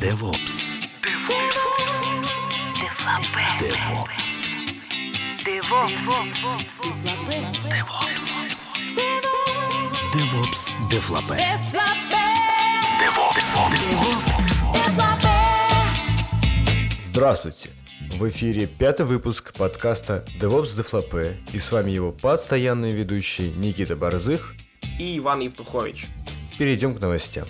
DevOps. DevOps. DevOps. Дефлопе. Здравствуйте! В эфире пятый выпуск подкаста DevOps Дефлопе и с вами его постоянный ведущий Никита Борзых. и Иван Евтухович. Перейдем к новостям.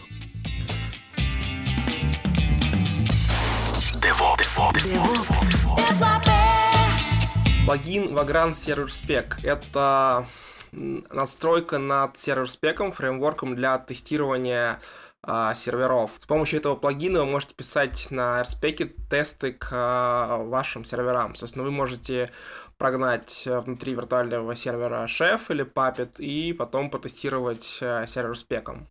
Плагин Vagrant Server Spec — это настройка над сервер-спеком, фреймворком для тестирования а, серверов. С помощью этого плагина вы можете писать на RSpec тесты к а, вашим серверам. Собственно, вы можете прогнать а, внутри виртуального сервера Chef или Puppet и потом потестировать а, сервер спеком.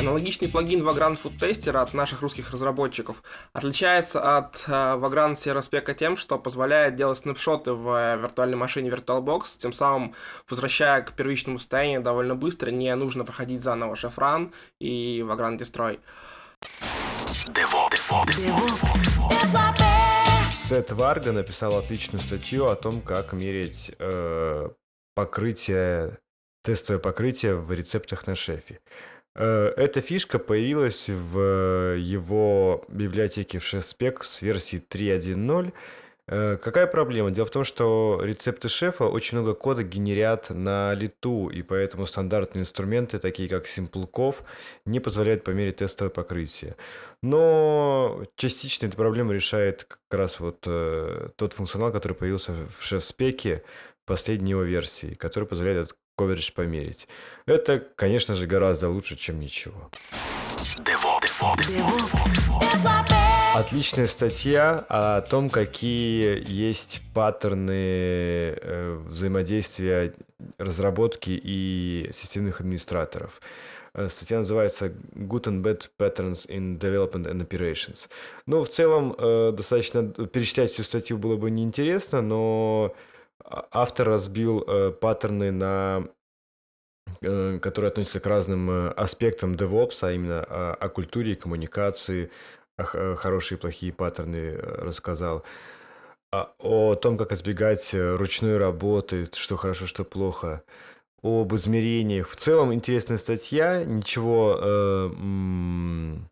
Аналогичный плагин Vagrant Food Tester от наших русских разработчиков отличается от э, Vagrant Server Spec тем, что позволяет делать снапшоты в э, виртуальной машине VirtualBox, тем самым возвращая к первичному состоянию довольно быстро, не нужно проходить заново шафран и Vagrant Destroy. Сет Варга написал отличную статью о том, как мерить э, покрытие, тестовое покрытие в рецептах на шефе. Э, Эта фишка появилась в его библиотеке в Chef с версии 3.1.0. Э, Какая проблема? Дело в том, что рецепты шефа очень много кода генерят на лету, и поэтому стандартные инструменты, такие как SimpleCov, не позволяют померить тестовое покрытие. Но частично эту проблему решает как раз вот э, тот функционал, который появился в шеф-спеке последней его версии, который позволяет этот коверидж померить. Это, конечно же, гораздо лучше, чем ничего. Отличная статья о том, какие есть паттерны э, взаимодействия разработки и системных администраторов. Э, Статья называется Good and Bad Patterns in Development and Operations. Ну, в целом, э, достаточно перечислять всю статью было бы неинтересно, но автор разбил э, паттерны на э, которые относятся к разным э, аспектам DevOps, а именно о, о культуре коммуникации, о х- хорошие и плохие паттерны э, рассказал, а- о том, как избегать э, ручной работы, что хорошо, что плохо, об измерениях. В целом интересная статья, ничего э, м,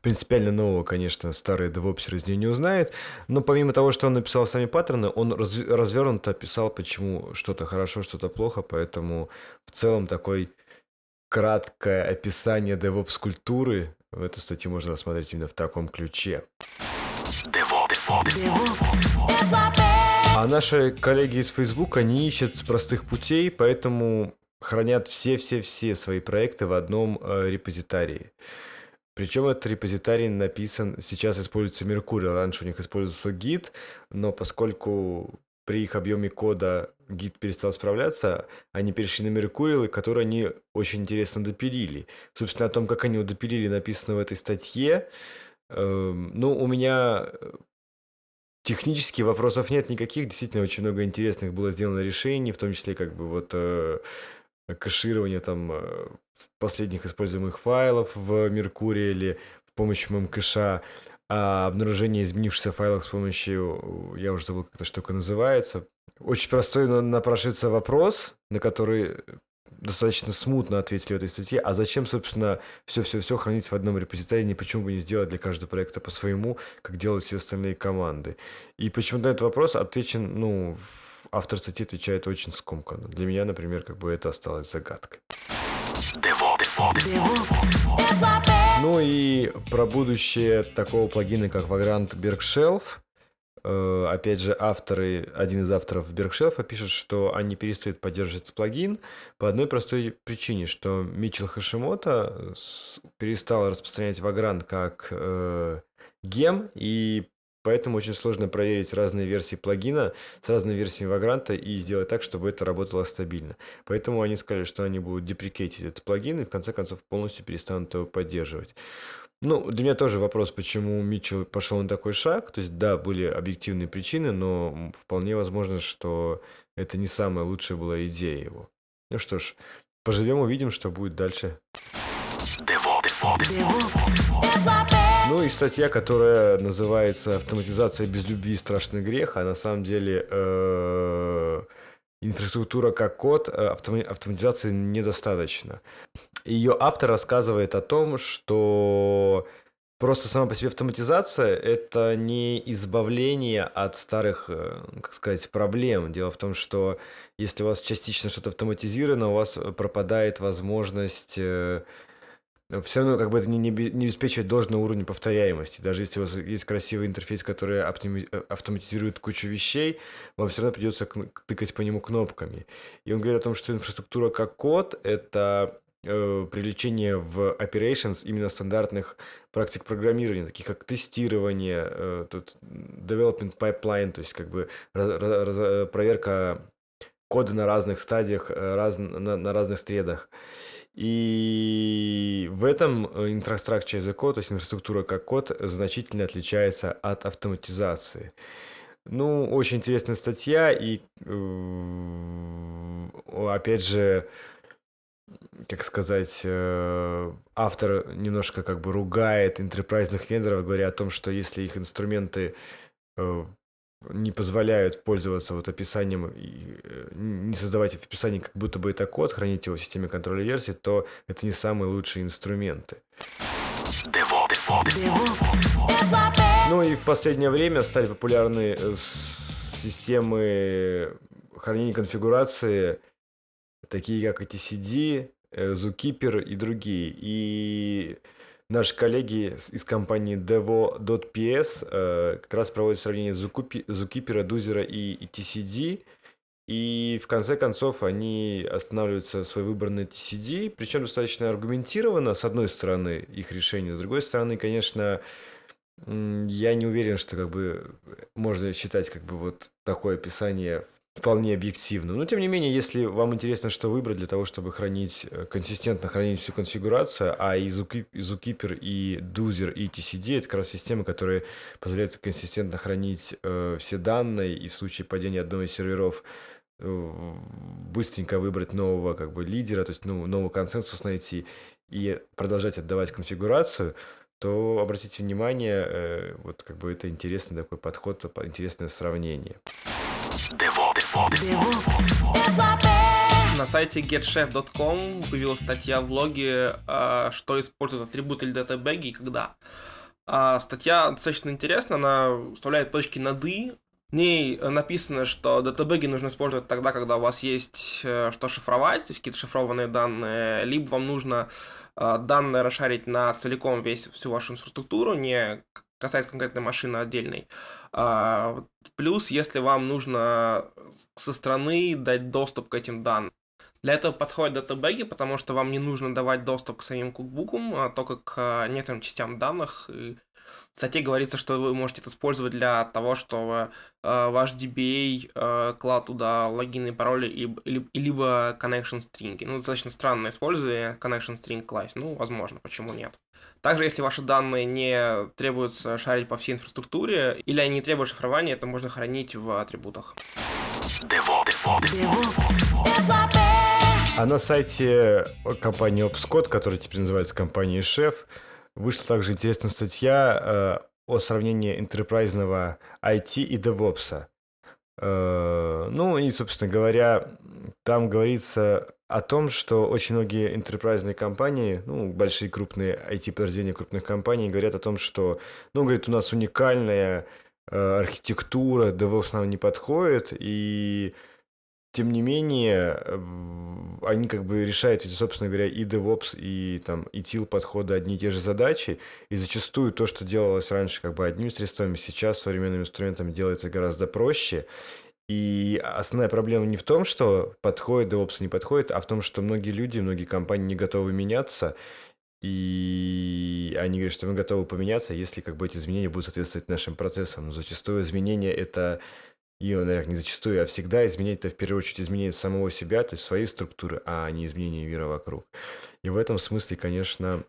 принципиально нового, конечно, старый девопсер из нее не узнает, но помимо того, что он написал сами паттерны, он раз- развернуто описал, почему что-то хорошо, что-то плохо, поэтому в целом такой краткое описание DevOps культуры в эту статью можно рассмотреть именно в таком ключе. А наши коллеги из Facebook, они ищут простых путей, поэтому хранят все-все-все свои проекты в одном э, репозитарии. Причем этот репозитарий написан, сейчас используется Mercurial, раньше у них использовался Git, но поскольку при их объеме кода Git перестал справляться, они перешли на Mercurial, который они очень интересно допилили. Собственно, о том, как они его допилили, написано в этой статье. Эм, Ну, у меня э, Технически вопросов нет никаких, действительно очень много интересных было сделано решений, в том числе как бы вот э, кэширование там э, последних используемых файлов в Меркурии в помощью мемкэша, а обнаружение изменившихся файлов с помощью, э, я уже забыл, как эта штука называется. Очень простой напрашивается вопрос, на который достаточно смутно ответили в этой статье, а зачем, собственно, все-все-все хранить в одном репозитории, почему бы не сделать для каждого проекта по своему, как делают все остальные команды. И почему на этот вопрос отвечен, ну, автор статьи отвечает очень скомканно. Для меня, например, как бы это осталось загадкой. Ну и про будущее такого плагина, как Vagrant Bergshelf. Э, Опять же, авторы, один из авторов Bergshelf пишет, что они перестают поддерживать плагин по одной простой причине, что Митчел Хашимото с- перестал распространять Vagrant как э, гем, и поэтому очень сложно проверить разные версии плагина с разными версиями Vagrant и сделать так, чтобы это работало стабильно. Поэтому они сказали, что они будут деприкейтить этот плагин и в конце концов полностью перестанут его поддерживать. Ну, для меня тоже вопрос, почему Митчелл пошел на такой шаг. То есть, да, были объективные причины, но вполне возможно, что это не самая лучшая была идея его. Ну что ж, поживем, увидим, что будет дальше. Ну и статья, которая называется «Автоматизация без любви – страшный грех», а на самом деле э, инфраструктура как код, э, автоматизации недостаточно. Ее автор рассказывает о том, что просто сама по себе автоматизация – это не избавление от старых, э, как сказать, проблем. Дело в том, что если у вас частично что-то автоматизировано, у вас пропадает возможность все равно как бы это не, не, не обеспечивает должного уровня повторяемости. Даже если у вас есть красивый интерфейс, который э, автоматизирует кучу вещей, вам все равно придется тыкать по нему кнопками. И он говорит о том, что инфраструктура как код — это э, привлечение в operations именно стандартных практик программирования, таких как тестирование, э, тут development pipeline, то есть как бы раз, раз, э, проверка кода на разных стадиях, э, раз, на, на разных средах. И в этом э, infrastructure as code, то есть инфраструктура как код, значительно отличается от автоматизации. Ну, очень интересная статья, и э, опять же, как сказать, э, автор немножко как бы ругает интерпрайзных вендоров, говоря о том, что если их инструменты не позволяют пользоваться вот описанием, э, не создавать в описании как будто бы это код, хранить его в системе контроля версий, то это не самые лучшие инструменты. Ну и в последнее время стали популярны э, системы хранения конфигурации, такие как etcd, э, Zookeeper и другие. И Наши коллеги из компании devo.ps э, как раз проводят сравнение Zookeeper, Дузера и TCD. И в конце концов они останавливаются свой выбор на TCD, причем достаточно аргументированно, с одной стороны, их решение, с другой стороны, конечно, я не уверен, что как бы можно считать как бы вот такое описание вполне объективным. Но тем не менее, если вам интересно, что выбрать для того, чтобы хранить, э, консистентно хранить всю конфигурацию, а и Zookeeper, и Dozer, и TCD это как раз системы, которые позволяют консистентно хранить э, все данные, и в случае падения одного из серверов э, быстренько выбрать нового как бы лидера, то есть ну, новый консенсус найти и продолжать отдавать конфигурацию, то обратите внимание, э, вот как бы это интересный такой подход, интересное сравнение. На сайте getchef.com появилась статья в блоге, а, что используют атрибуты или датабэги и когда. А, статья достаточно интересна, она вставляет точки над «и». В ней написано, что датабэги нужно использовать тогда, когда у вас есть э, что шифровать, то есть какие-то шифрованные данные, либо вам нужно э, данные расшарить на целиком весь всю вашу инфраструктуру, не касаясь конкретной машины отдельной. А, плюс, если вам нужно со стороны дать доступ к этим данным. Для этого подходят датабэги, потому что вам не нужно давать доступ к самим кукбукам, а только к некоторым частям данных. В статье говорится, что вы можете это использовать для того, чтобы э, ваш DBA э, клал туда логины и пароли и, и, либо connection string. Ну, достаточно странно использование connection string класс. Ну, возможно, почему нет. Также, если ваши данные не требуются шарить по всей инфраструктуре, или они не требуют шифрования, это можно хранить в атрибутах. А на сайте компании OpsCode, которая теперь называется компанией Chef, вышла также интересная статья э, о сравнении интерпрайзного IT и DevOps. Э, ну и, собственно говоря, там говорится о том, что очень многие интерпрайзные компании, ну, большие крупные IT-подразделения крупных компаний говорят о том, что, ну, говорит, у нас уникальная э, архитектура, DevOps нам не подходит, и тем не менее, они как бы решают эти, собственно говоря, и DevOps, и там, и TIL подходы одни и те же задачи, и зачастую то, что делалось раньше как бы одними средствами, сейчас современными инструментами делается гораздо проще, и основная проблема не в том, что подходит DevOps не подходит, а в том, что многие люди, многие компании не готовы меняться, и они говорят, что мы готовы поменяться, если как бы эти изменения будут соответствовать нашим процессам. Но зачастую изменения это и, наверное, не зачастую, а всегда изменение это в первую очередь изменение самого себя, то есть своей структуры, а не изменение мира вокруг. И в этом смысле, конечно,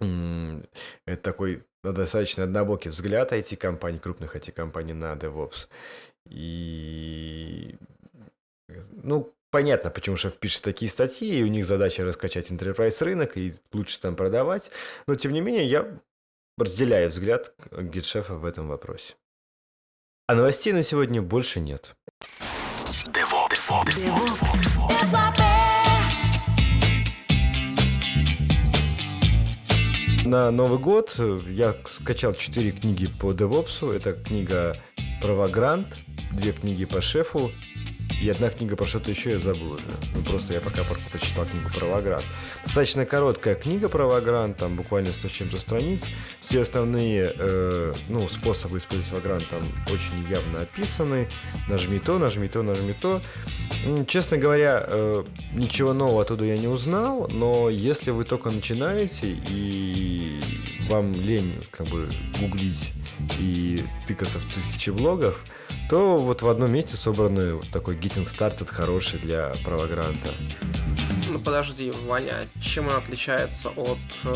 это такой достаточно однобокий взгляд IT-компаний, крупных IT-компаний на DevOps. И, ну, понятно, почему шеф пишет такие статьи, и у них задача раскачать enterprise рынок и лучше там продавать. Но, тем не менее, я разделяю взгляд гид-шефа в этом вопросе. А новостей на сегодня больше нет. На Новый год я скачал четыре книги по DevOps. Это книга Vagrant, две книги по шефу и одна книга про что-то еще я забыл уже. Ну, просто я пока прочитал книгу про Вагрант. Достаточно короткая книга про Вагрант, там буквально 100 с чем-то страниц. Все основные э, ну, способы использовать Вагрант там очень явно описаны. Нажми то, нажми то, нажми то. Честно говоря, э, ничего нового оттуда я не узнал, но если вы только начинаете и вам лень как бы гуглить и тыкаться в тысячи блогов, то вот в одном месте собраны вот такой Getting Started хороший для правогранта. Ну подожди, Ваня, чем он отличается от э,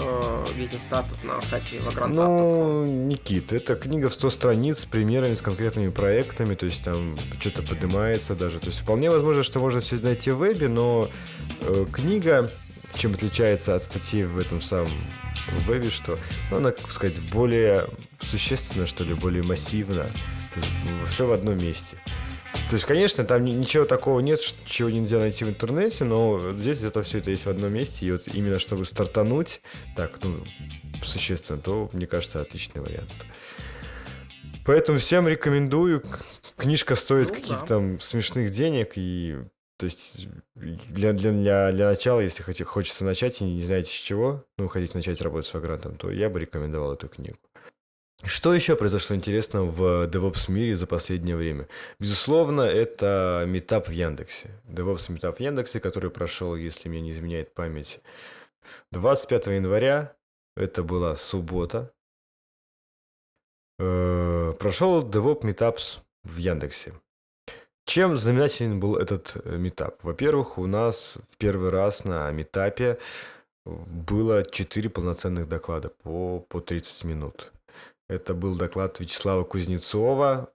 Getting Started на сайте Vagrant? Ну, Никит, это книга в 100 страниц с примерами, с конкретными проектами, то есть там что-то поднимается даже. То есть вполне возможно, что можно все найти в вебе, но э, книга чем отличается от статьи в этом самом вебе, что ну, она, как сказать, более существенно, что ли, более массивно. То есть все в одном месте. То есть, конечно, там ничего такого нет, чего нельзя найти в интернете, но здесь это все это есть в одном месте. И вот именно чтобы стартануть, так, ну, существенно, то, мне кажется, отличный вариант. Поэтому всем рекомендую. Книжка стоит ну, каких-то да. там смешных денег, и то есть для, для, для, для начала, если хотите, хочется начать и не знаете с чего, ну, хотите начать работать с Vagrant, то я бы рекомендовал эту книгу. Что еще произошло интересного в DevOps мире за последнее время? Безусловно, это метап в Яндексе. DevOps метап в Яндексе, который прошел, если мне не изменяет память, 25 января. Это была суббота. Э, прошел DevOps Meetups в Яндексе. Чем знаменателен был этот э, метап? Во-первых, у нас в первый раз на метапе было 4 полноценных доклада по, по 30 минут. Это был доклад Вячеслава Кузнецова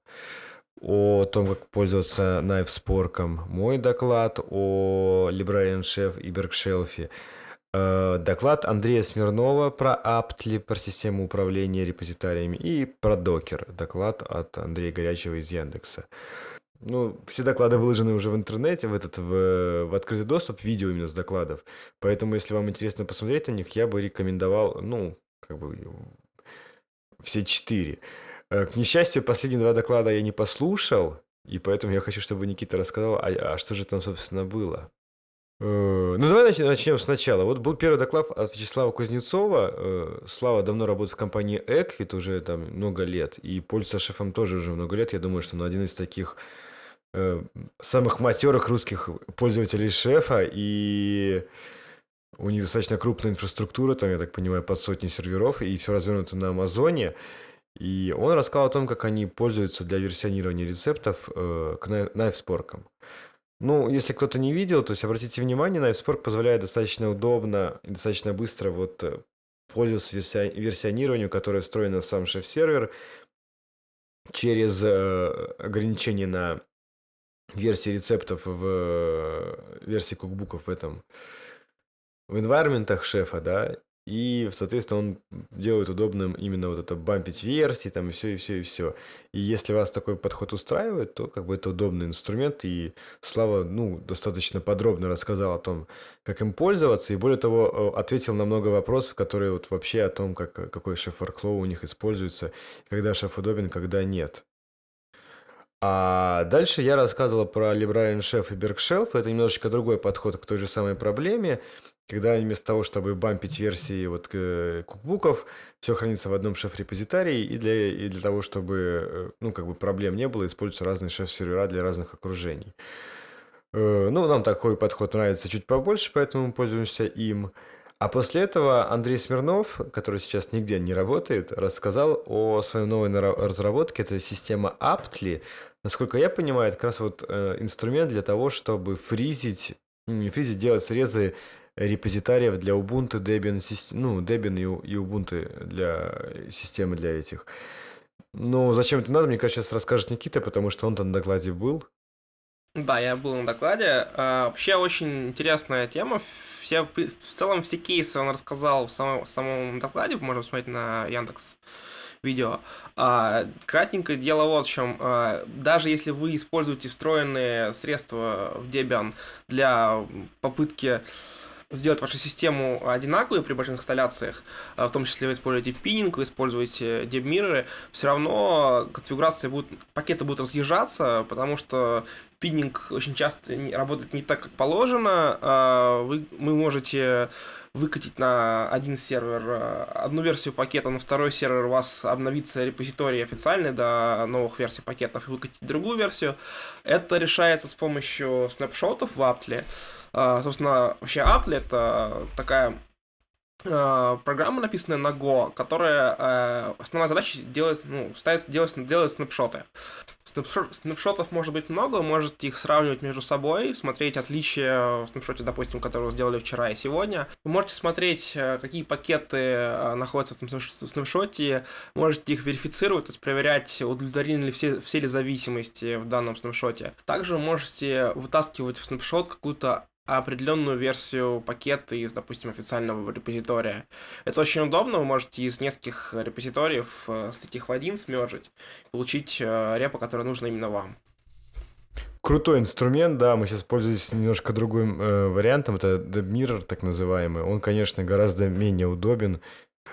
о том, как пользоваться найфспорком. Мой доклад о Librarian Chef и Bergшелфе. Э, доклад Андрея Смирнова про Aptly, про систему управления репозитариями. И про Docker. Доклад от Андрея Горячего из Яндекса. Ну, все доклады выложены уже в интернете, в этот в, в открытый доступ, видео именно с докладов. Поэтому, если вам интересно посмотреть на них, я бы рекомендовал, ну, как бы все четыре. Э, к несчастью, последние два доклада я не послушал, и поэтому я хочу, чтобы Никита рассказал, а, а что же там, собственно, было. Э, ну, давай начнем сначала. Вот был первый доклад от Вячеслава Кузнецова. Э, Слава давно работает с компанией Equit уже там много лет, и пользуется шефом тоже уже много лет. Я думаю, что он один из таких самых матерых русских пользователей шефа, и у них достаточно крупная инфраструктура, там, я так понимаю, под сотни серверов, и все развернуто на Амазоне. И он рассказал о том, как они пользуются для версионирования рецептов э, к найфспоркам. Ну, если кто-то не видел, то есть обратите внимание, Knifespork позволяет достаточно удобно и достаточно быстро вот э, пользоваться версионированием, которое встроено в сам шеф-сервер через э, ограничение на версии рецептов в э, версии кукбуков в этом в environment шефа, да, и, соответственно, он делает удобным именно вот это бампить версии, там, и все, и все, и все. И если вас такой подход устраивает, то как бы это удобный инструмент, и Слава, ну, достаточно подробно рассказал о том, как им пользоваться, и более того, ответил на много вопросов, которые вот вообще о том, как, какой шеф workflow у них используется, когда шеф удобен, когда нет. А дальше я рассказывал про Librarian Chef и Bergshelf. Это немножечко другой подход к той же самой проблеме когда вместо того, чтобы бампить версии вот э, кукбуков, все хранится в одном шеф-репозитарии, и для, и для того, чтобы, э, ну, как бы проблем не было, используются разные шеф-сервера для разных окружений. Э, ну, нам такой подход нравится чуть побольше, поэтому мы пользуемся им. А после этого Андрей Смирнов, который сейчас нигде не работает, рассказал о своей новой разработке. Это система Aptly. Насколько я понимаю, это как раз вот инструмент для того, чтобы фризить, ну, не фризить, делать срезы репозитариев для Ubuntu, Debian, ну, Debian и Ubuntu для системы для этих. Но зачем это надо, мне кажется, сейчас расскажет Никита, потому что он там на докладе был. Да, я был на докладе. А, вообще очень интересная тема. Все, в целом все кейсы он рассказал в самом, в самом докладе, можно посмотреть на Яндекс видео. А, кратенько дело вот в чем. А, даже если вы используете встроенные средства в Debian для попытки сделать вашу систему одинаковой при больших инсталляциях, а, в том числе вы используете пининг, вы используете дебмирроры, все равно конфигурация будет, пакеты будут разъезжаться, потому что пининг очень часто работает не так, как положено. А, вы, вы можете выкатить на один сервер а, одну версию пакета, на второй сервер у вас обновится репозиторий официальный до новых версий пакетов и выкатить другую версию. Это решается с помощью снапшотов в Apple. А, собственно, вообще Apple это такая а, программа, написанная на Go, которая э, основная задача делать, ну, ставить, делать, делать снапшоты. Снапшот, снапшотов может быть много, можете их сравнивать между собой, смотреть отличия в снапшоте, допустим, которые вы сделали вчера и сегодня. Вы можете смотреть, какие пакеты находятся в снапшоте, можете их верифицировать, то есть проверять, удовлетворены ли все, все ли зависимости в данном снапшоте. Также вы можете вытаскивать в снапшот какую-то определенную версию пакета из, допустим, официального репозитория. Это очень удобно, вы можете из нескольких репозиториев э, слить их в один, смержить, получить э, репо, которое нужно именно вам. Крутой инструмент, да, мы сейчас пользуемся немножко другим э, вариантом, это DebMirror, так называемый. Он, конечно, гораздо менее удобен.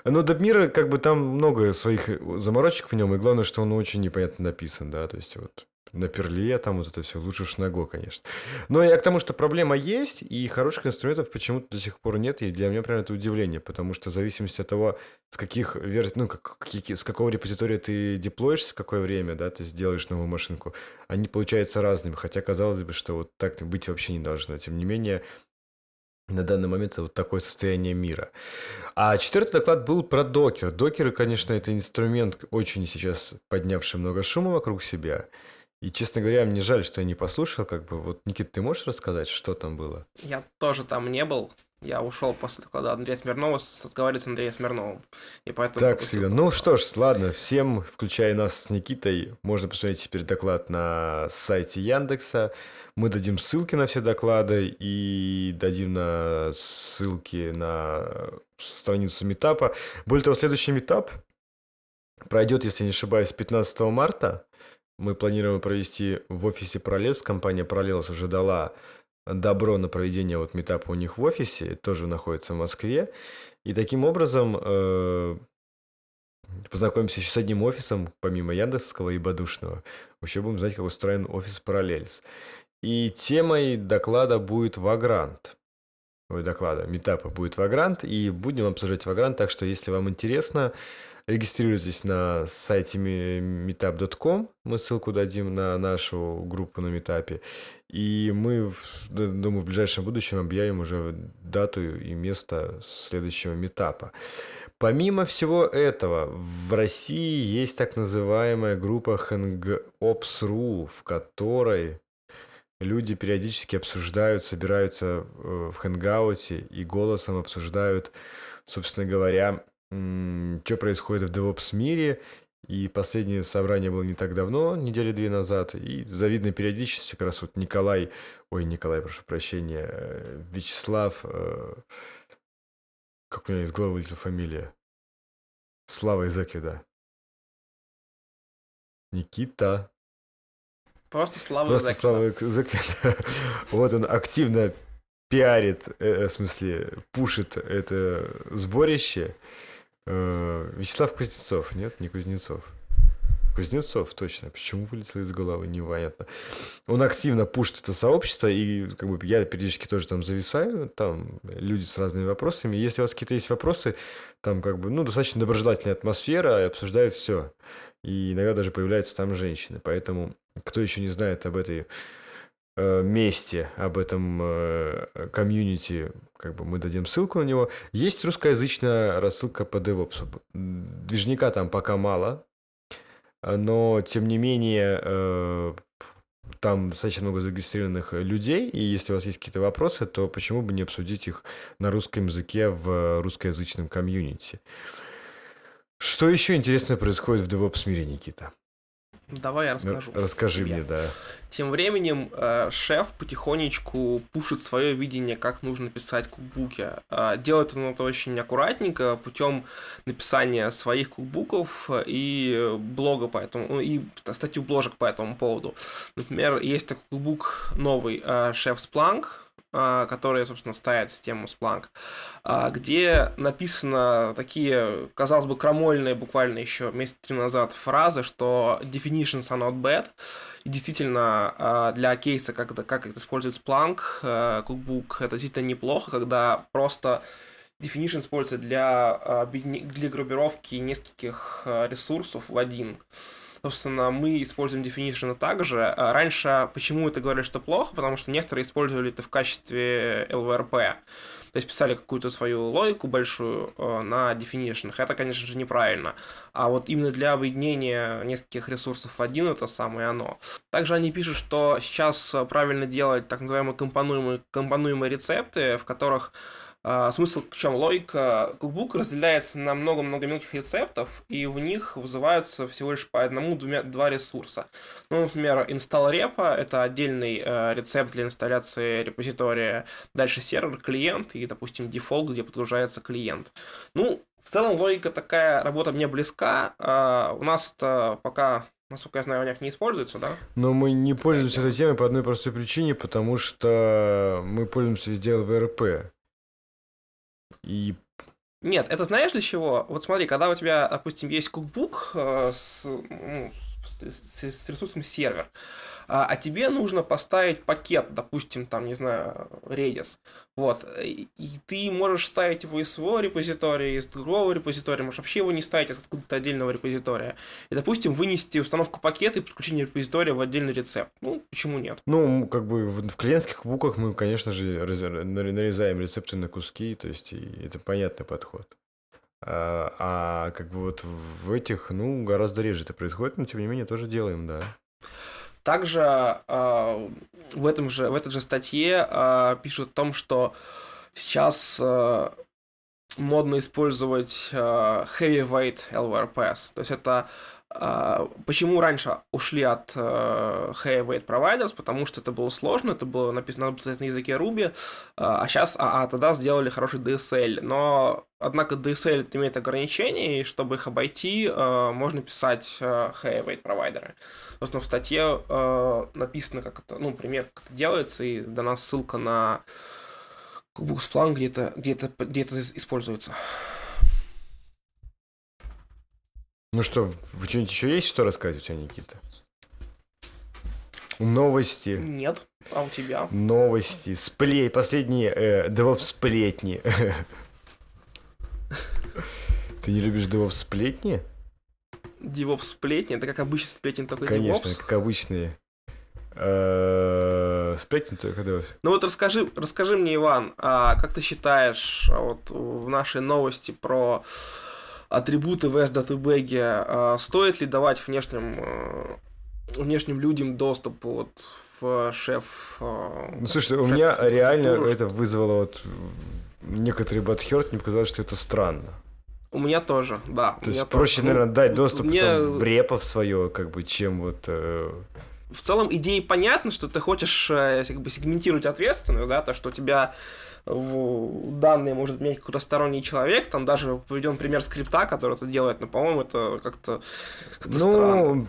Но DebMirror, как бы там много своих заморочек в нем, и главное, что он очень непонятно написан, да, то есть вот на перле, там вот это все, лучше уж на конечно. Но я к тому, что проблема есть, и хороших инструментов почему-то до сих пор нет, и для меня прям это удивление, потому что в зависимости от того, с каких версий, ну, как, с какого репозитория ты деплоишься, в какое время, да, ты сделаешь новую машинку, они получаются разными, хотя казалось бы, что вот так быть вообще не должно. Тем не менее, на данный момент это вот такое состояние мира. А четвертый доклад был про докер. Докеры, конечно, это инструмент, очень сейчас поднявший много шума вокруг себя. И, честно говоря, мне жаль, что я не послушал. Как бы, вот, Никит, ты можешь рассказать, что там было? Я тоже там не был. Я ушел после доклада Андрея Смирнова разговаривать с Андреем Смирновым. И поэтому так, всегда. Ну что ж, ладно, всем, включая нас с Никитой, можно посмотреть теперь доклад на сайте Яндекса. Мы дадим ссылки на все доклады и дадим на ссылки на страницу метапа. Более того, следующий метап пройдет, если не ошибаюсь, 15 марта мы планируем провести в офисе Parallels. Компания Parallels уже дала добро на проведение вот метапа у них в офисе, тоже находится в Москве. И таким образом э, познакомимся еще с одним офисом, помимо Яндексского и Бадушного. Вообще будем знать, как устроен офис Parallels. И темой доклада будет Вагрант. Ой, доклада, метапа будет Вагрант, и будем обсуждать Вагрант, так что если вам интересно, Регистрируйтесь на сайте meetup.com. Мы ссылку дадим на нашу группу на метапе. И мы, думаю, в ближайшем будущем объявим уже дату и место следующего метапа. Помимо всего этого, в России есть так называемая группа HangOps.ru, в которой люди периодически обсуждают, собираются э, в хэнгауте и голосом обсуждают, собственно говоря, что происходит в DevOps мире. И последнее собрание было не так давно, недели две назад. И с завидной периодичностью как раз вот Николай, ой, Николай, прошу прощения, э, Вячеслав, э, как у меня из головы вылезла фамилия? Слава Изаки, да. Никита. Просто Слава Просто Слава Изаки. Вот он активно пиарит, э, в смысле, пушит это сборище. Э, Вячеслав Кузнецов, нет, не Кузнецов. Кузнецов, точно. Почему вылетело из головы, непонятно. Он активно пушит это сообщество, и как бы я периодически тоже там зависаю, там люди с разными вопросами. Если у вас какие-то есть вопросы, там как бы, ну, достаточно доброжелательная атмосфера, и обсуждают все. И иногда даже появляются там женщины. Поэтому, кто еще не знает об этой месте, об этом э, комьюнити, как бы мы дадим ссылку на него. Есть русскоязычная рассылка по DevOps. Движника там пока мало, но тем не менее э, там достаточно много зарегистрированных людей, и если у вас есть какие-то вопросы, то почему бы не обсудить их на русском языке в русскоязычном комьюнити? Что еще интересное происходит в DevOps мире, Никита? Давай я расскажу. Расскажи тебе. мне, да. Тем временем э, шеф потихонечку пушит свое видение, как нужно писать кукбуки. Э, делает он это очень аккуратненько, путем написания своих кукбуков и блога по этому, ну, и статью бложек по этому поводу. Например, есть такой кукбук новый, э, Шеф Спланк, которые, собственно, ставят систему Splunk, а, где написано такие, казалось бы, крамольные буквально еще месяц три назад фразы, что definitions are not bad. И действительно, а, для кейса, как это, как это использует Splunk, Cookbook, это действительно неплохо, когда просто definition используется для, для группировки нескольких ресурсов в один. Собственно, мы используем definition также. А раньше почему это говорили, что плохо? Потому что некоторые использовали это в качестве LVRP. То есть писали какую-то свою логику большую э, на definition. Это, конечно же, неправильно. А вот именно для объединения нескольких ресурсов один это самое оно. Также они пишут, что сейчас правильно делать так называемые компонуемые, компонуемые рецепты, в которых а, смысл, причем логика Cookbook разделяется на много-много мелких рецептов, и в них вызываются всего лишь по одному, двумя, два ресурса. Ну, например, install репа — это отдельный э, рецепт для инсталляции репозитория. Дальше сервер, клиент и, допустим, дефолт, где подгружается клиент. Ну, в целом логика такая, работа мне близка. Э, у нас это пока насколько я знаю, у них не используется, да? Но мы не пользуемся этой темой по одной простой причине, потому что мы пользуемся везде LVRP. И нет, это знаешь для чего? Вот смотри, когда у тебя, допустим, есть кукбук э, с, ну, с, с ресурсом сервер, а, а тебе нужно поставить пакет, допустим, там, не знаю, Redis, вот, и, и ты можешь ставить его из своего репозитория, из другого репозитория, можешь вообще его не ставить из откуда-то отдельного репозитория, и, допустим, вынести установку пакета и подключение репозитория в отдельный рецепт. Ну, почему нет? Ну, как бы в, клиентских буках мы, конечно же, нарезаем рецепты на куски, то есть это понятный подход. А, а как бы вот в этих, ну, гораздо реже это происходит, но тем не менее тоже делаем, да. Также э, в, этом же, в этой же статье э, пишут о том, что сейчас э, модно использовать э, heavyweight LVRPS. То есть это почему раньше ушли от uh, Heavyweight Providers? Потому что это было сложно, это было написано на языке Ruby, а сейчас, а, а тогда сделали хороший DSL. Но, однако, DSL имеет ограничения, и чтобы их обойти, uh, можно писать uh, Heavyweight провайдеры. Собственно, в статье написано, как это, ну, пример, как это делается, и дана ссылка на Kubux Plan, где это, где это, где это используется. Ну что, вы что-нибудь еще есть, что рассказать у тебя, Никита? Новости. Нет. А у тебя? Новости. Сплей. Последние э, DevOps сплетни. Ты не любишь DevOps сплетни? DevOps сплетни? Это как обычные сплетни, только Конечно, как обычные. Э, сплетни только DevOps. Ну вот расскажи, расскажи мне, Иван, а как ты считаешь, вот в нашей новости про атрибуты в S-датабэге, а стоит ли давать внешним, э, внешним людям доступ вот в шеф... Э, ну, слушай, у меня реально это вызвало вот некоторый батхерт, мне показалось, что это странно. У меня тоже, да. То есть проще, тоже. наверное, дать доступ мне... там, в репо в свое, как бы, чем вот... Э... В целом идея понятна, что ты хочешь э, как бы сегментировать ответственность, да, то, что у тебя данные может менять какой-то сторонний человек, там даже приведен пример скрипта, который это делает, но, по-моему, это как-то как Ну, странно.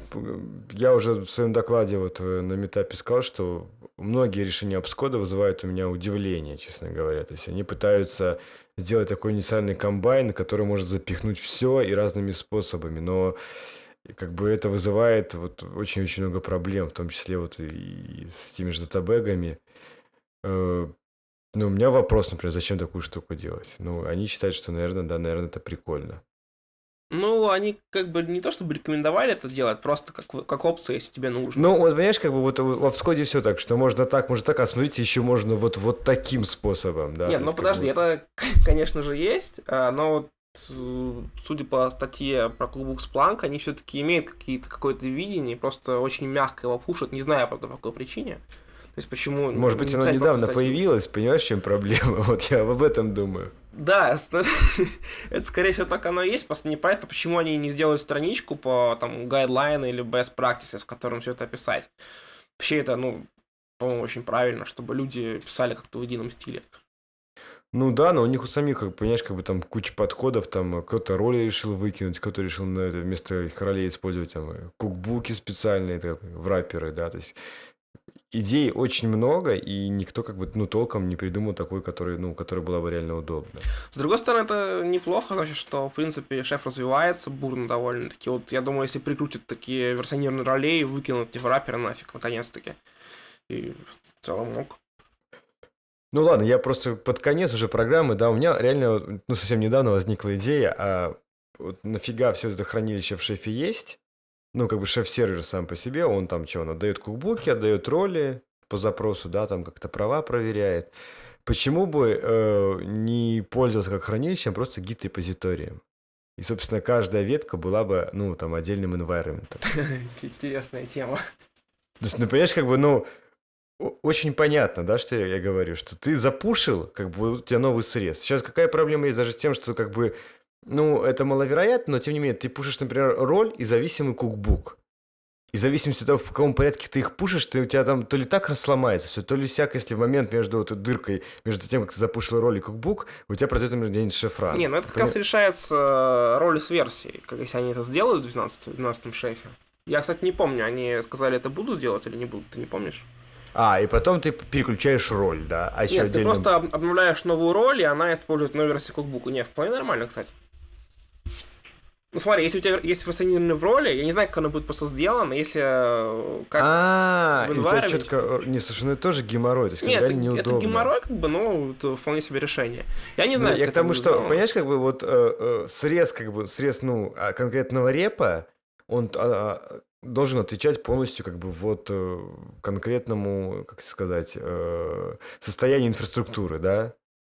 я уже в своем докладе вот э, на метапе сказал, что многие решения обскода вызывают у меня удивление, честно говоря. То есть они пытаются сделать такой универсальный комбайн, который может запихнуть все и разными способами, но как бы это вызывает вот очень-очень много проблем, в том числе вот и с теми же датабэгами. Ну, у меня вопрос, например, зачем такую штуку делать? Ну, они считают, что, наверное, да, наверное, это прикольно. Ну, они как бы не то чтобы рекомендовали это делать, просто как, как опция, если тебе нужно. Ну, вот понимаешь, как бы вот в Обсходе все так, что можно так, можно так, а смотрите, еще можно вот, вот таким способом, да. Нет, ну подожди, бы... это, конечно же, есть, а, но вот э, судя по статье про клуб Splunk, они все-таки имеют какие-то, какое-то видение, просто очень мягко его пушат, не знаю, правда, по какой причине. То есть почему... Может быть, оно недавно статью? появилось, понимаешь, в чем проблема? Вот я об этом думаю. Да, это скорее всего так оно и есть, просто непонятно, почему они не сделают страничку по там гайдлайны или best practices, в котором все это описать. Вообще это, ну, по-моему, очень правильно, чтобы люди писали как-то в едином стиле. Ну да, но у них у самих, как, понимаешь, как бы там куча подходов, там кто-то роли решил выкинуть, кто-то решил на это вместо их ролей использовать там кукбуки специальные, так, в рэперы, да, то есть идей очень много, и никто как бы, ну, толком не придумал такой, который, ну, который была бы реально удобна. С другой стороны, это неплохо, значит, что, в принципе, шеф развивается бурно довольно-таки. Вот я думаю, если прикрутят такие версионированные ролей, выкинут в рэпера нафиг, наконец-таки. И в целом мог. Ну ладно, я просто под конец уже программы, да, у меня реально, ну, совсем недавно возникла идея, а вот нафига все это хранилище в шефе есть, ну, как бы шеф-сервер сам по себе, он там что, он отдает кукбуки, отдает роли по запросу, да, там как-то права проверяет. Почему бы э, не пользоваться как хранилищем, а просто гид-репозиторием? И, собственно, каждая ветка была бы, ну, там, отдельным environment. Интересная тема. То есть, ну, понимаешь, как бы, ну, очень понятно, да, что я, я говорю, что ты запушил, как бы у тебя новый срез. Сейчас какая проблема есть даже с тем, что как бы ну, это маловероятно, но тем не менее, ты пушишь, например, роль и зависимый кукбук. И в зависимости от того, в каком порядке ты их пушишь, ты, у тебя там то ли так рассломается все, то ли всяк, если в момент между вот этой дыркой, между тем, как ты запушил роль и кукбук, у тебя например, где-нибудь шифра. Не, ну это как Понятно? раз решается э, роли с версией, как если они это сделают в 12, 12 шефе. Я, кстати, не помню, они сказали, это будут делать или не будут, ты не помнишь? А, и потом ты переключаешь роль, да? А еще Нет, отдельно... ты просто обновляешь новую роль, и она использует новую версию кукбука. Не, вполне нормально, кстати. Ну смотри, если у тебя есть фасцинированы в роли, я не знаю, как оно будет просто сделано, если э, как а, в environment... четко... Не, слушай, ну это тоже геморрой, то есть Нет, это, неудобно. это геморрой, как бы, ну, это вполне себе решение. Я не знаю, ну, Я к тому, что, понимаешь, как бы вот э, э, срез, как бы, срез, ну, а, конкретного репа, он а, должен отвечать полностью, как бы, вот э, конкретному, как сказать, э, состоянию инфраструктуры, да?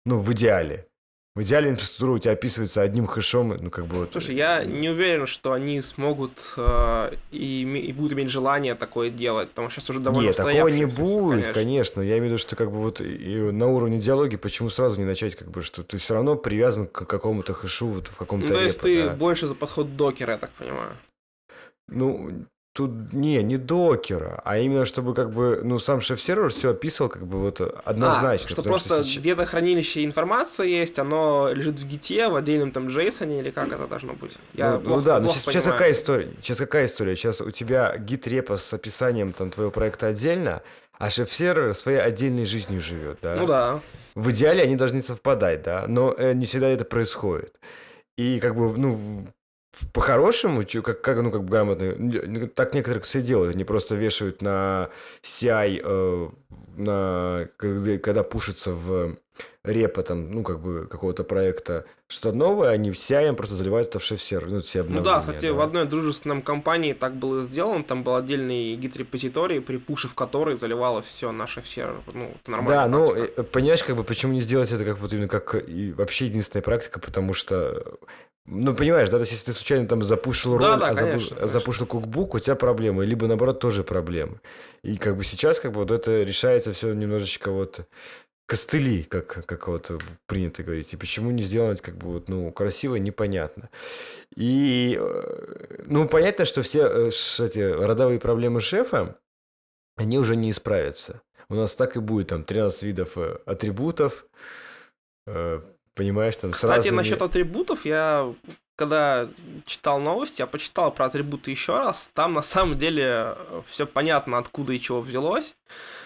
Ну, в идеале. В идеале инфраструктура у тебя описывается одним хэшом, ну как бы вот. Слушай, я не уверен, что они смогут э, и, и будут иметь желание такое делать, потому что сейчас уже довольно Нет, такого не будет, конечно. конечно. Я имею в виду, что как бы вот и на уровне диалоги, почему сразу не начать, как бы, что ты все равно привязан к какому-то хэшу вот в каком-то. Ну, то есть репо, ты да? больше за подход докера, я так понимаю. Ну, Тут не, не докера, а именно чтобы как бы, ну, сам шеф-сервер все описывал как бы вот однозначно. А, что просто что где-то хранилище информации есть, оно лежит в гите, в отдельном там JSON или как это должно быть? Я ну, плохо, ну да, но сейчас, сейчас какая история? Сейчас какая история? Сейчас у тебя гит репа с описанием там твоего проекта отдельно, а шеф-сервер своей отдельной жизнью живет, да? Ну да. В идеале они должны совпадать, да, но э, не всегда это происходит. И как бы, ну, по-хорошему, как, как, ну, как бы грамотно, так некоторые все делают, они просто вешают на CI, э, на, когда, когда пушится в репо, там, ну, как бы, какого-то проекта что-то новое, они в CI просто заливают это в шеф-сервер, ну, все Ну да, кстати, да. в одной дружественном компании так было сделано, там был отдельный гид-репозиторий, при пуше в который заливало все на шеф-сервер, ну, это нормально. Да, ну, э, понимаешь, как бы, почему не сделать это как вот именно как и вообще единственная практика, потому что ну, понимаешь, да, то есть, если ты случайно там запушил роль, да, да, а конечно, запуш... запушил кукбук, у тебя проблемы, либо, наоборот, тоже проблемы. И как бы сейчас как бы вот это решается все немножечко вот костыли, как, как вот принято говорить. И почему не сделать как бы вот, ну, красиво, непонятно. И, э, ну, понятно, что все э, эти родовые проблемы шефа, они уже не исправятся. У нас так и будет там 13 видов э, атрибутов, Понимаешь, там Кстати, разными... насчет атрибутов, я когда читал новости, я почитал про атрибуты еще раз. Там на самом деле все понятно, откуда и чего взялось.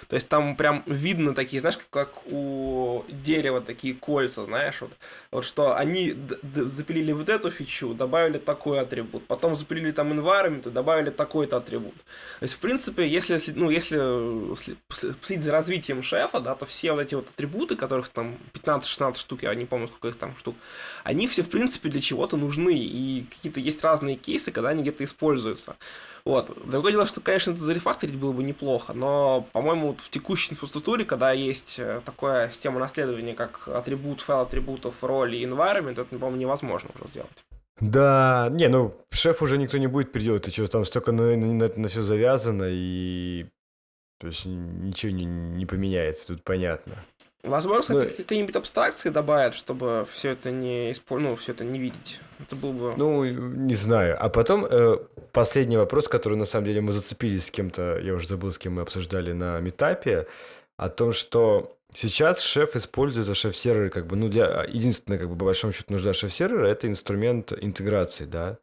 То есть там прям видно такие, знаешь, как, как у дерева такие кольца, знаешь, вот, вот что они запилили вот эту фичу, добавили такой атрибут, потом запилили там environment и добавили такой-то атрибут. То есть, в принципе, если, ну, если следить за развитием шефа, да, то все вот эти вот атрибуты, которых там 15-16 штук, я не помню, сколько их там штук, они все, в принципе, для чего-то нужны, и какие-то есть разные кейсы, когда они где-то используются. Вот. Другое дело, что, конечно, это зарефакторить было бы неплохо, но, по-моему, вот в текущей инфраструктуре, когда есть э, такая система наследования, как атрибут, файл атрибутов, роли environment, это, по-моему, невозможно уже сделать. Да, не, ну, шеф уже никто не будет переделать, ты что, там столько на, на, на, на все завязано, и то есть ничего не, не поменяется, тут понятно. Возможно, кстати, Ну, какие-нибудь абстракции добавят, чтобы все это не испо- ну, все это не видеть. Это было бы. Ну, не знаю. А потом э, последний вопрос, который на самом деле мы зацепились с кем-то, я уже забыл, с кем мы обсуждали на метапе, о том, что сейчас шеф используется шеф-серверы, как бы, ну, для единственное, как бы, по большому счету, нужда шеф-сервера это инструмент интеграции, да.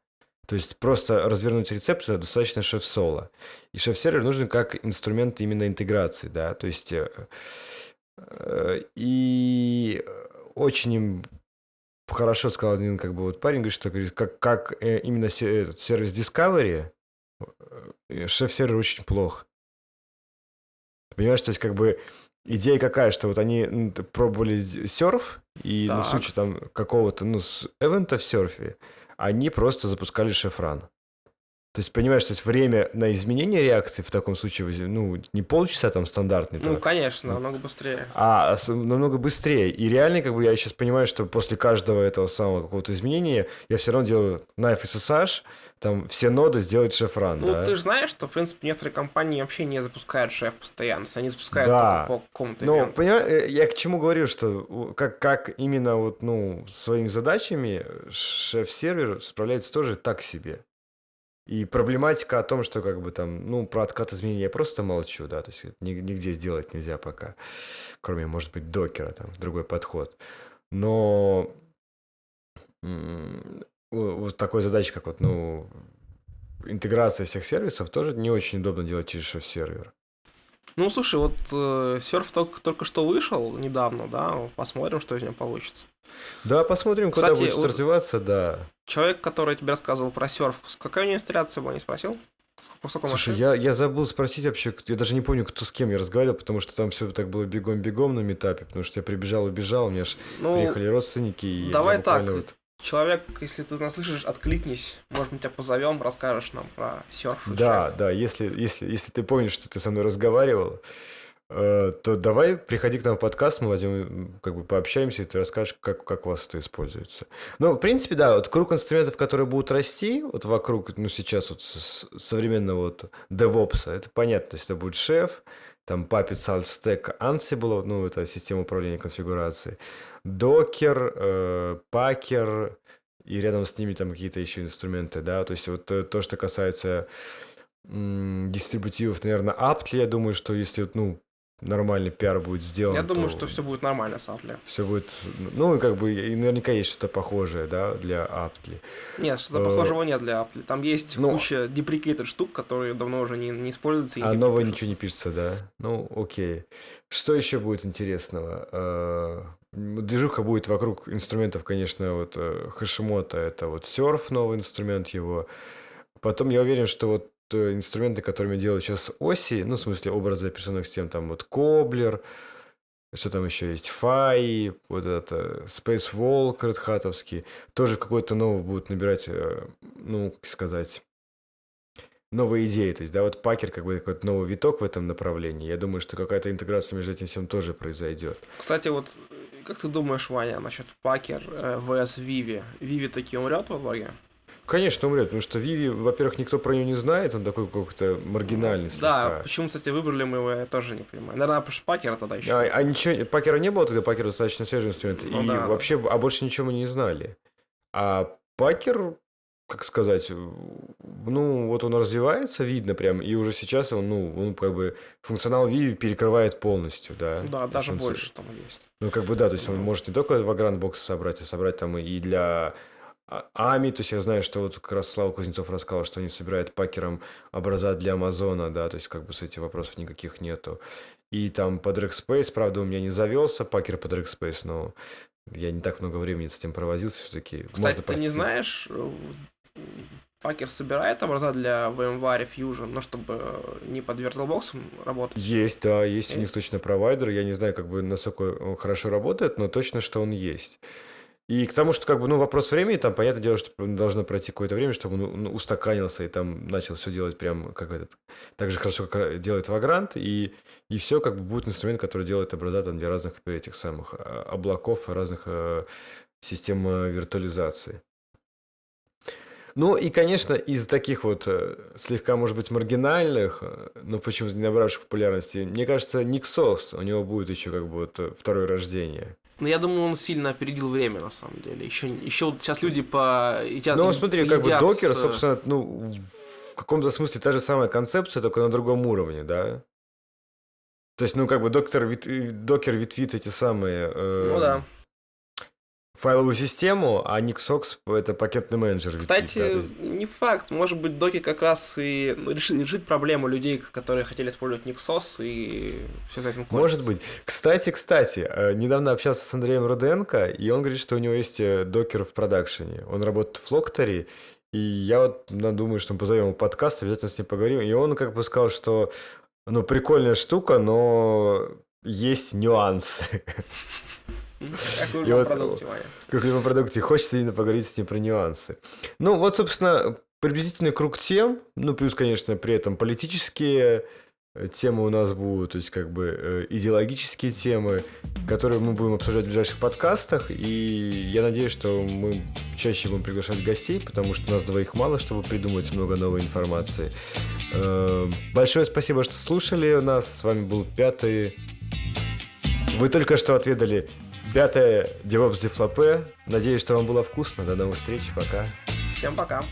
То есть просто развернуть рецепт это достаточно шеф-соло. И шеф-сервер нужен как инструмент именно интеграции, да. То есть э, и очень им хорошо сказал один как бы вот парень, говорит, что говорит, как, как э, именно этот сервис Discovery, э, шеф-сервер очень плох. Понимаешь, то есть как бы идея какая, что вот они пробовали серф, и ну, в Так. случае там какого-то, ну, с эвента в серфе, они просто запускали шефран. То есть, понимаешь, то есть время на изменение реакции в таком случае, ну, не полчаса там стандартный, Ну, там, конечно, намного быстрее. а намного быстрее. И реально, как бы я сейчас понимаю, что после каждого этого самого какого-то изменения я все равно делаю knife SSH, там все ноды сделать шефран, Ну, да? ты же знаешь, что, в принципе, некоторые компании вообще не запускают шеф постоянно. Они запускают Да. по какому-то Ну, понимаешь, я к чему говорю, что как, как именно вот, ну, своими задачами шеф-сервер справляется тоже так себе. И проблематика о том, что как бы там, ну, про откат изменений я просто молчу, да, то есть нигде сделать нельзя пока, кроме, может быть, докера, там, другой подход. Но вот такой задачи, как вот, ну, интеграция всех сервисов тоже не очень удобно делать через шеф-сервер. Ну, слушай, вот э, серф только, только что вышел недавно, да, посмотрим, что из него получится. Да, посмотрим, куда Кстати, будет развиваться, да. Человек, который тебе рассказывал про серф, какая у него инсталляция была, не спросил? Сколько, Слушай, я, я забыл спросить вообще, я даже не помню, кто с кем я разговаривал, потому что там все так было бегом-бегом на метапе, потому что я прибежал, убежал, у меня аж Ну, приехали родственники, и давай так. вот- человек, если ты нас слышишь, откликнись. Может, мы тебя позовем, расскажешь нам про серф. Да, шеф. да, если, если, если ты помнишь, что ты со мной разговаривал, то давай приходи к нам в подкаст, мы возьмем, м, как бы пообщаемся, и ты расскажешь, как, как у вас это используется. Ну, в принципе, да, вот круг инструментов, которые будут расти, вот вокруг, ну, сейчас вот современного вот DevOps, это понятно, то есть это будет шеф, там Puppet, SaltStack, Ansible, ну, это система управления конфигурацией, Docker, э, Packer, и рядом с ними там какие-то еще инструменты, да, то есть вот э, то, что касается дистрибутивов, наверное, Aptly, я думаю, что если, ну, нормальный пиар будет сделан, Я думаю, то что все будет нормально с Apple. все будет, ну, как бы, и наверняка есть что-то похожее, да, для Aptly. Нет, что-то похожего нет для Apple. Там есть ну, куча deprecated штук, которые давно уже не, не используются. А не новое ничего не пишется, да? Ну, окей. Что еще будет интересного? Э, Движуха будет вокруг инструментов, конечно, вот э, Hashimoto, это вот Surf, новый инструмент его. Потом я уверен, что вот инструменты, которыми делают сейчас оси, ну, в смысле образы операционных систем, там вот Коблер, что там еще есть, Фай, вот это Space Walk Red тоже какой-то новый будут набирать, э, ну, как сказать, новые идеи. То есть, да, вот Пакер как бы какой-то новый виток в этом направлении. Я думаю, что какая-то интеграция между этим всем тоже произойдет. Кстати, вот как ты думаешь, Ваня, насчет Пакер э, vs Vivi? Vivi таки умрет в итоге? Конечно, умрет, потому что Виви, во-первых, никто про нее не знает, он такой какой-то маргинальный Да, слегка. почему, кстати, выбрали мы его, я тоже не понимаю. Наверное, потому что Пакера тогда еще. А, а ничего, Пакера не было тогда, Пакер достаточно свежий инструмент, Ну и да. вообще, а больше ничего мы не знали. А Пакер, как сказать, ну, вот он развивается, видно прям, и уже сейчас он, ну, он как бы функционал Виви перекрывает полностью, да. Да, даже больше там есть. Ну, как бы да, то есть он может не только Vagrant бокс собрать, а собрать там и для Ами, то есть я знаю, что вот как раз Слава Кузнецов рассказал, что они собирают пакером образа для Амазона, да, то есть как бы с этих вопросов никаких нету. И там под Rackspace, правда, у меня не завелся пакер под Rackspace, но я не так много времени с этим провозился все-таки. Кстати, ты не знаешь, э, Пакер собирает образа для VMware Fusion, но чтобы не под VirtualBox работать? Есть, да, есть у них Есть? точно провайдер. Я не знаю, как бы насколько он хорошо работает, но точно, что он есть. И к тому, что как бы, ну, вопрос времени, там, понятное дело, что должно пройти какое-то время, чтобы он ну, устаканился и там начал все делать прям как этот, так же хорошо, как делает Vagrant, и, и все как бы будет инструмент, который делает образа там для разных этих самых а, облаков, разных э, систем э, виртуализации. Ну и, конечно, из таких вот э, слегка, может быть, маргинальных, э, но почему-то не набравших популярности, мне кажется, Ник Сос, у него будет еще как бы вот э, второе рождение. Ну, я думаю, он сильно опередил время, на самом деле. Еще, еще вот сейчас люди по... Едят, Ну, смотри, как бы докер, с- собственно, ну, в каком-то смысле та же самая концепция, только на другом уровне, да? То есть, ну, как бы доктор, докер ветвит эти самые... э, Ну да. Файловую систему, а Никсокс это пакетный менеджер. Кстати, да, есть- не факт. Может быть, доки как раз и ну, решит, решит проблему людей, которые хотели использовать Никсос, и все с этим кончится. Может быть. Кстати, кстати, э, недавно общался с Андреем Руденко, и он говорит, что у него есть э, докер в продакшене. Он работает в Флокторе, и я вот думаю, что мы позовем его подкаст, обязательно с ним поговорим. И он как бы сказал, что ну, прикольная штука, но есть нюансы. Как И вот- продукте. Как любом продукте. Хочется именно поговорить с ним про нюансы. Ну, вот, собственно, приблизительный круг тем, ну, плюс, конечно, при этом политические э, темы у нас будут, то есть как бы э, идеологические темы, которые мы будем обсуждать в ближайших подкастах, и я надеюсь, что мы чаще будем приглашать гостей, потому что у нас двоих мало, чтобы придумать много новой информации. Э, Большое спасибо, что слушали нас. С вами был пятый... Вы только что отведали пятое DevOps Дефлопе. Надеюсь, что вам было вкусно. До новых встреч. Пока. Всем пока.